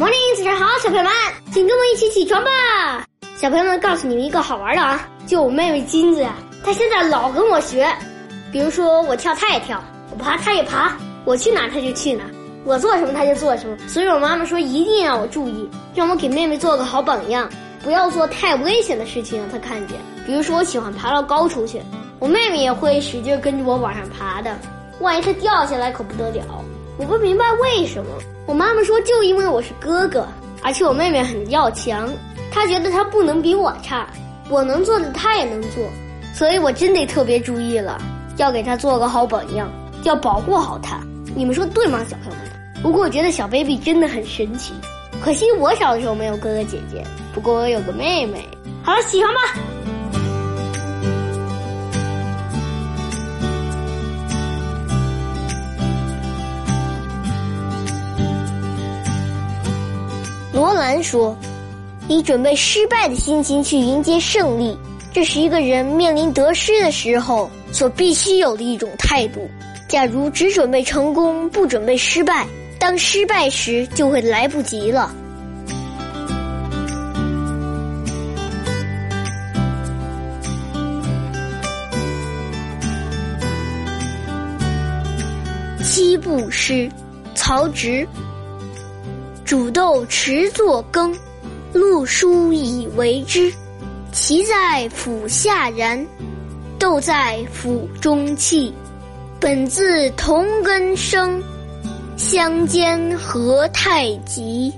Morning，早上好，小朋友们，请跟我一起起床吧。小朋友们，告诉你们一个好玩的啊，就我妹妹金子呀，她现在老跟我学，比如说我跳她也跳，我爬她也爬，我去哪她就去哪，我做什么她就做什么。所以我妈妈说一定要我注意，让我给妹妹做个好榜样，不要做太危险的事情让她看见。比如说我喜欢爬到高处去，我妹妹也会使劲跟着我往上爬的，万一她掉下来可不得了。我不明白为什么。我妈妈说，就因为我是哥哥，而且我妹妹很要强，她觉得她不能比我差，我能做的她也能做，所以我真得特别注意了，要给她做个好榜样，要保护好她。你们说对吗，小朋友们？不过我觉得小 baby 真的很神奇，可惜我小的时候没有哥哥姐姐，不过我有个妹妹。好了，起床吧。罗兰说：“以准备失败的心情去迎接胜利，这是一个人面临得失的时候所必须有的一种态度。假如只准备成功，不准备失败，当失败时就会来不及了。”七步诗，曹植。煮豆持作羹，漉菽以为汁。萁在釜下燃，豆在釜中泣。本自同根生，相煎何太急。